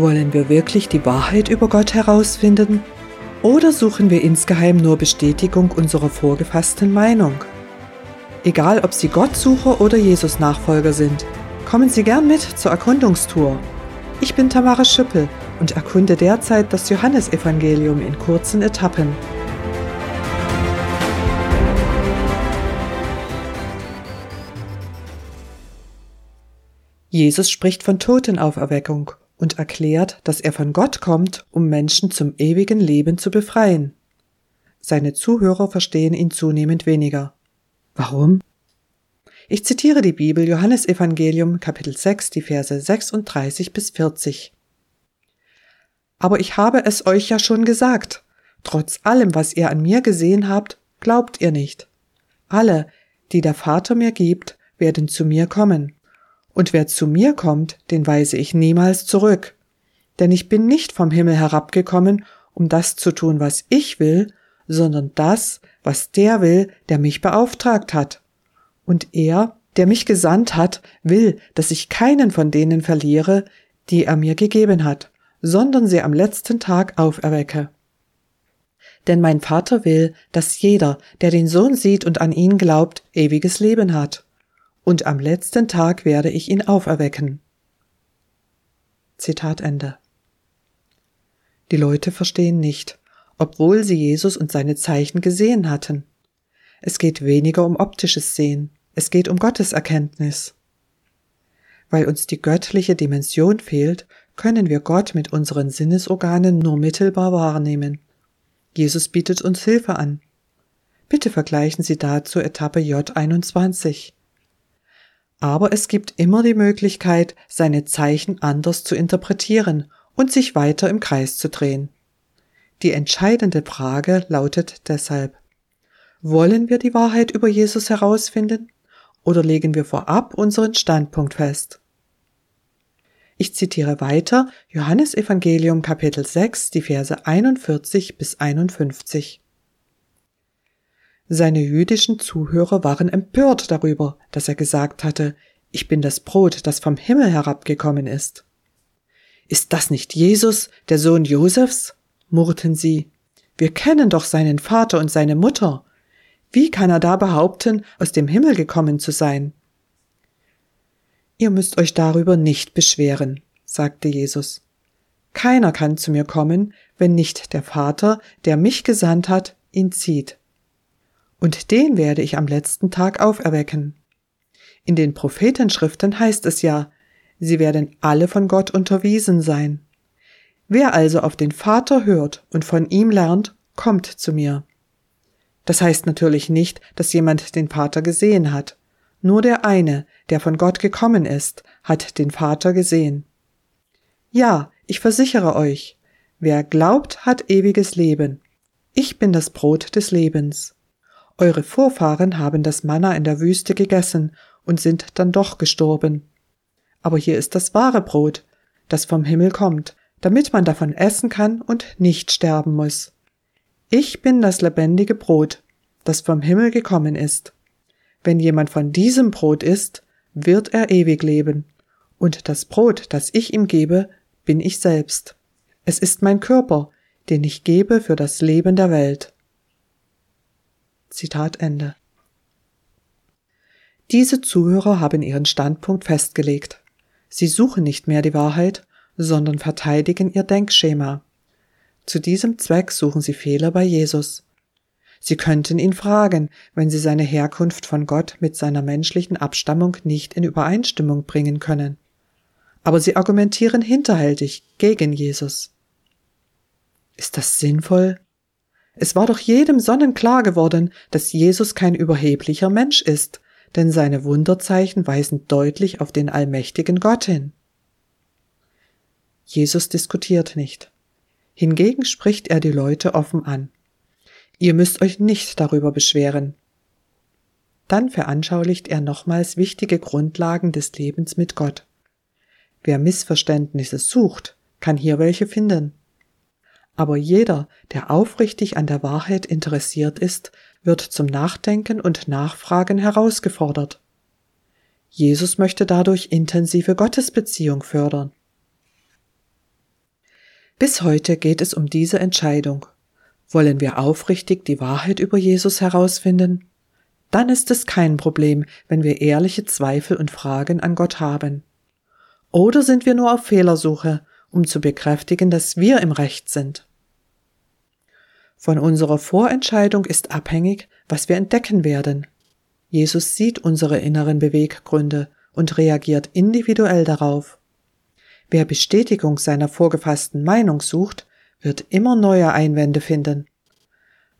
Wollen wir wirklich die Wahrheit über Gott herausfinden? Oder suchen wir insgeheim nur Bestätigung unserer vorgefassten Meinung? Egal, ob Sie Gottsucher oder Jesus-Nachfolger sind, kommen Sie gern mit zur Erkundungstour. Ich bin Tamara Schüppel und erkunde derzeit das Johannesevangelium in kurzen Etappen. Jesus spricht von Totenauferweckung und erklärt, dass er von Gott kommt, um Menschen zum ewigen Leben zu befreien. Seine Zuhörer verstehen ihn zunehmend weniger. Warum? Ich zitiere die Bibel Johannes Evangelium Kapitel 6, die Verse 36 bis 40. Aber ich habe es euch ja schon gesagt. Trotz allem, was ihr an mir gesehen habt, glaubt ihr nicht. Alle, die der Vater mir gibt, werden zu mir kommen und wer zu mir kommt, den weise ich niemals zurück. Denn ich bin nicht vom Himmel herabgekommen, um das zu tun, was ich will, sondern das, was der will, der mich beauftragt hat. Und er, der mich gesandt hat, will, dass ich keinen von denen verliere, die er mir gegeben hat, sondern sie am letzten Tag auferwecke. Denn mein Vater will, dass jeder, der den Sohn sieht und an ihn glaubt, ewiges Leben hat und am letzten Tag werde ich ihn auferwecken. Zitat Ende. Die Leute verstehen nicht, obwohl sie Jesus und seine Zeichen gesehen hatten. Es geht weniger um optisches Sehen, es geht um Gottes Erkenntnis. Weil uns die göttliche Dimension fehlt, können wir Gott mit unseren Sinnesorganen nur mittelbar wahrnehmen. Jesus bietet uns Hilfe an. Bitte vergleichen Sie dazu Etappe J 21. Aber es gibt immer die Möglichkeit, seine Zeichen anders zu interpretieren und sich weiter im Kreis zu drehen. Die entscheidende Frage lautet deshalb, wollen wir die Wahrheit über Jesus herausfinden oder legen wir vorab unseren Standpunkt fest? Ich zitiere weiter Johannes Evangelium Kapitel 6, die Verse 41 bis 51. Seine jüdischen Zuhörer waren empört darüber, dass er gesagt hatte, ich bin das Brot, das vom Himmel herabgekommen ist. Ist das nicht Jesus, der Sohn Josefs? murrten sie. Wir kennen doch seinen Vater und seine Mutter. Wie kann er da behaupten, aus dem Himmel gekommen zu sein? Ihr müsst euch darüber nicht beschweren, sagte Jesus. Keiner kann zu mir kommen, wenn nicht der Vater, der mich gesandt hat, ihn zieht und den werde ich am letzten Tag auferwecken. In den Prophetenschriften heißt es ja, sie werden alle von Gott unterwiesen sein. Wer also auf den Vater hört und von ihm lernt, kommt zu mir. Das heißt natürlich nicht, dass jemand den Vater gesehen hat. Nur der eine, der von Gott gekommen ist, hat den Vater gesehen. Ja, ich versichere euch, wer glaubt, hat ewiges Leben. Ich bin das Brot des Lebens. Eure Vorfahren haben das Manna in der Wüste gegessen und sind dann doch gestorben. Aber hier ist das wahre Brot, das vom Himmel kommt, damit man davon essen kann und nicht sterben muss. Ich bin das lebendige Brot, das vom Himmel gekommen ist. Wenn jemand von diesem Brot isst, wird er ewig leben, und das Brot, das ich ihm gebe, bin ich selbst. Es ist mein Körper, den ich gebe für das Leben der Welt. Zitat Ende. Diese Zuhörer haben ihren Standpunkt festgelegt. Sie suchen nicht mehr die Wahrheit, sondern verteidigen ihr Denkschema. Zu diesem Zweck suchen sie Fehler bei Jesus. Sie könnten ihn fragen, wenn sie seine Herkunft von Gott mit seiner menschlichen Abstammung nicht in Übereinstimmung bringen können. Aber sie argumentieren hinterhältig gegen Jesus. Ist das sinnvoll? Es war doch jedem sonnenklar geworden, dass Jesus kein überheblicher Mensch ist, denn seine Wunderzeichen weisen deutlich auf den allmächtigen Gott hin. Jesus diskutiert nicht. Hingegen spricht er die Leute offen an. Ihr müsst euch nicht darüber beschweren. Dann veranschaulicht er nochmals wichtige Grundlagen des Lebens mit Gott. Wer Missverständnisse sucht, kann hier welche finden. Aber jeder, der aufrichtig an der Wahrheit interessiert ist, wird zum Nachdenken und Nachfragen herausgefordert. Jesus möchte dadurch intensive Gottesbeziehung fördern. Bis heute geht es um diese Entscheidung. Wollen wir aufrichtig die Wahrheit über Jesus herausfinden? Dann ist es kein Problem, wenn wir ehrliche Zweifel und Fragen an Gott haben. Oder sind wir nur auf Fehlersuche, um zu bekräftigen, dass wir im Recht sind? Von unserer Vorentscheidung ist abhängig, was wir entdecken werden. Jesus sieht unsere inneren Beweggründe und reagiert individuell darauf. Wer Bestätigung seiner vorgefassten Meinung sucht, wird immer neue Einwände finden.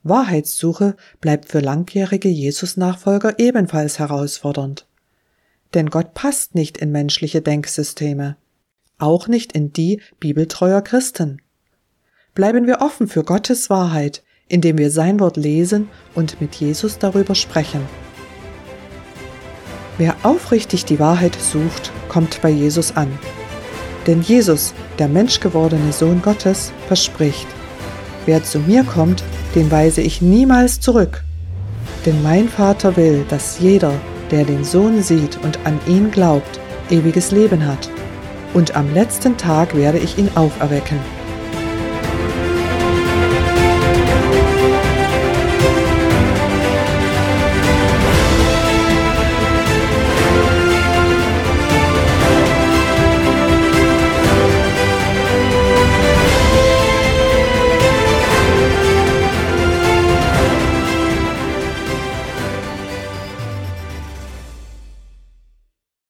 Wahrheitssuche bleibt für langjährige Jesus-Nachfolger ebenfalls herausfordernd. Denn Gott passt nicht in menschliche Denksysteme, auch nicht in die bibeltreuer Christen. Bleiben wir offen für Gottes Wahrheit, indem wir sein Wort lesen und mit Jesus darüber sprechen. Wer aufrichtig die Wahrheit sucht, kommt bei Jesus an. Denn Jesus, der menschgewordene Sohn Gottes, verspricht, wer zu mir kommt, den weise ich niemals zurück. Denn mein Vater will, dass jeder, der den Sohn sieht und an ihn glaubt, ewiges Leben hat. Und am letzten Tag werde ich ihn auferwecken.